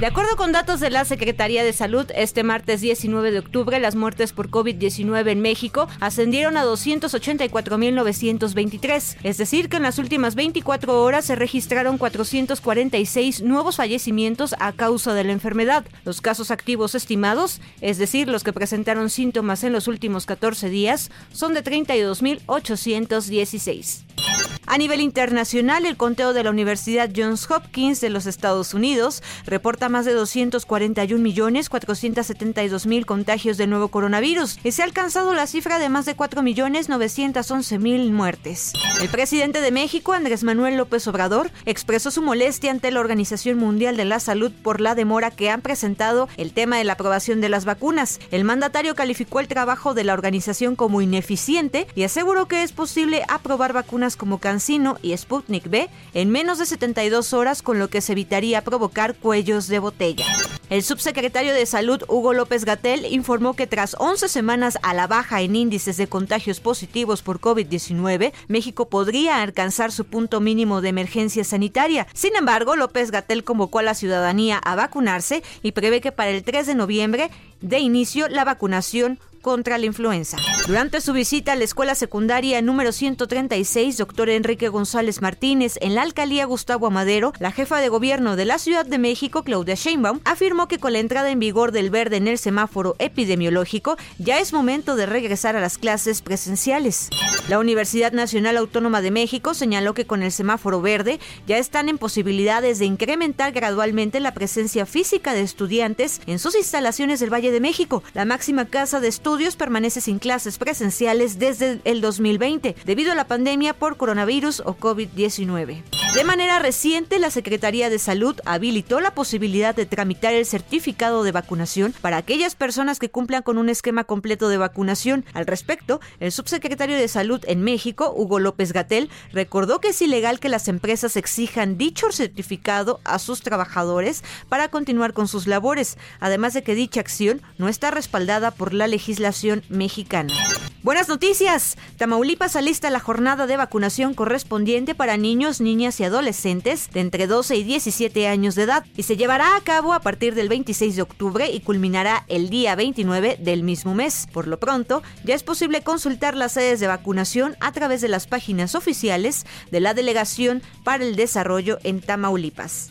De acuerdo con datos de la Secretaría de Salud, este martes 19 de octubre las muertes por COVID-19 en México ascendieron a 284.923, es decir, que en las últimas 24 horas se registraron 446 nuevos fallecimientos a causa de la enfermedad. Los casos activos estimados, es decir, los que presentaron síntomas en los últimos 14 días, son de 32.816. A nivel internacional, el conteo de la Universidad Johns Hopkins de los Estados Unidos reporta más de 241 millones 472 mil contagios del nuevo coronavirus y se ha alcanzado la cifra de más de 4 millones 911 mil muertes. El presidente de México, Andrés Manuel López Obrador, expresó su molestia ante la Organización Mundial de la Salud por la demora que han presentado el tema de la aprobación de las vacunas. El mandatario calificó el trabajo de la organización como ineficiente y aseguró que es posible aprobar vacunas como Y Sputnik B en menos de 72 horas, con lo que se evitaría provocar cuellos de botella. El subsecretario de Salud, Hugo López Gatel, informó que tras 11 semanas a la baja en índices de contagios positivos por COVID-19, México podría alcanzar su punto mínimo de emergencia sanitaria. Sin embargo, López Gatel convocó a la ciudadanía a vacunarse y prevé que para el 3 de noviembre de inicio la vacunación contra la influenza. Durante su visita a la escuela secundaria número 136, doctor Enrique González Martínez, en la alcaldía Gustavo Amadero, la jefa de gobierno de la Ciudad de México, Claudia Sheinbaum, afirmó que con la entrada en vigor del verde en el semáforo epidemiológico, ya es momento de regresar a las clases presenciales. La Universidad Nacional Autónoma de México señaló que con el semáforo verde ya están en posibilidades de incrementar gradualmente la presencia física de estudiantes en sus instalaciones del Valle de México. La máxima casa de estudios estudios permanece sin clases presenciales desde el 2020 debido a la pandemia por coronavirus o COVID-19. De manera reciente, la Secretaría de Salud habilitó la posibilidad de tramitar el certificado de vacunación para aquellas personas que cumplan con un esquema completo de vacunación. Al respecto, el subsecretario de Salud en México, Hugo López Gatel, recordó que es ilegal que las empresas exijan dicho certificado a sus trabajadores para continuar con sus labores, además de que dicha acción no está respaldada por la legislación mexicana. Buenas noticias. Tamaulipas alista la jornada de vacunación correspondiente para niños, niñas y adolescentes de entre 12 y 17 años de edad y se llevará a cabo a partir del 26 de octubre y culminará el día 29 del mismo mes. Por lo pronto, ya es posible consultar las sedes de vacunación a través de las páginas oficiales de la Delegación para el Desarrollo en Tamaulipas.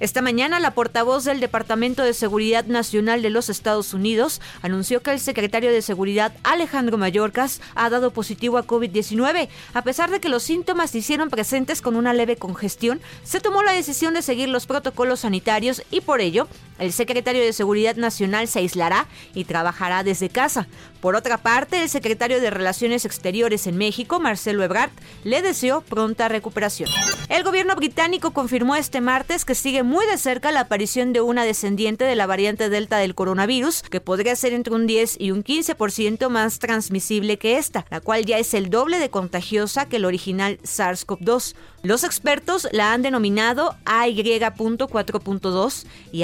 Esta mañana, la portavoz del Departamento de Seguridad Nacional de los Estados Unidos anunció que el secretario de Seguridad Alejandro Mayorkas ha dado positivo a COVID-19. A pesar de que los síntomas se hicieron presentes con una leve congestión, se tomó la decisión de seguir los protocolos sanitarios y por ello, el secretario de Seguridad Nacional se aislará y trabajará desde casa. Por otra parte, el secretario de Relaciones Exteriores en México, Marcelo Ebrard, le deseó pronta recuperación. El gobierno británico confirmó este martes que sigue muy de cerca la aparición de una descendiente de la variante Delta del coronavirus, que podría ser entre un 10 y un 15% más transmisible que esta, la cual ya es el doble de contagiosa que el original SARS-CoV-2. Los expertos la han denominado AY.4.2 y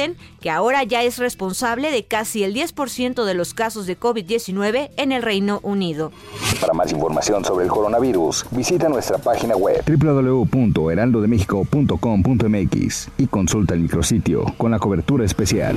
advierten que ahora ya es responsable de casi el 10% de los casos de COVID-19 en el Reino Unido. Para más información sobre el coronavirus, visita nuestra página web www.heraldodemexico.com.mx y consulta el micrositio con la cobertura especial.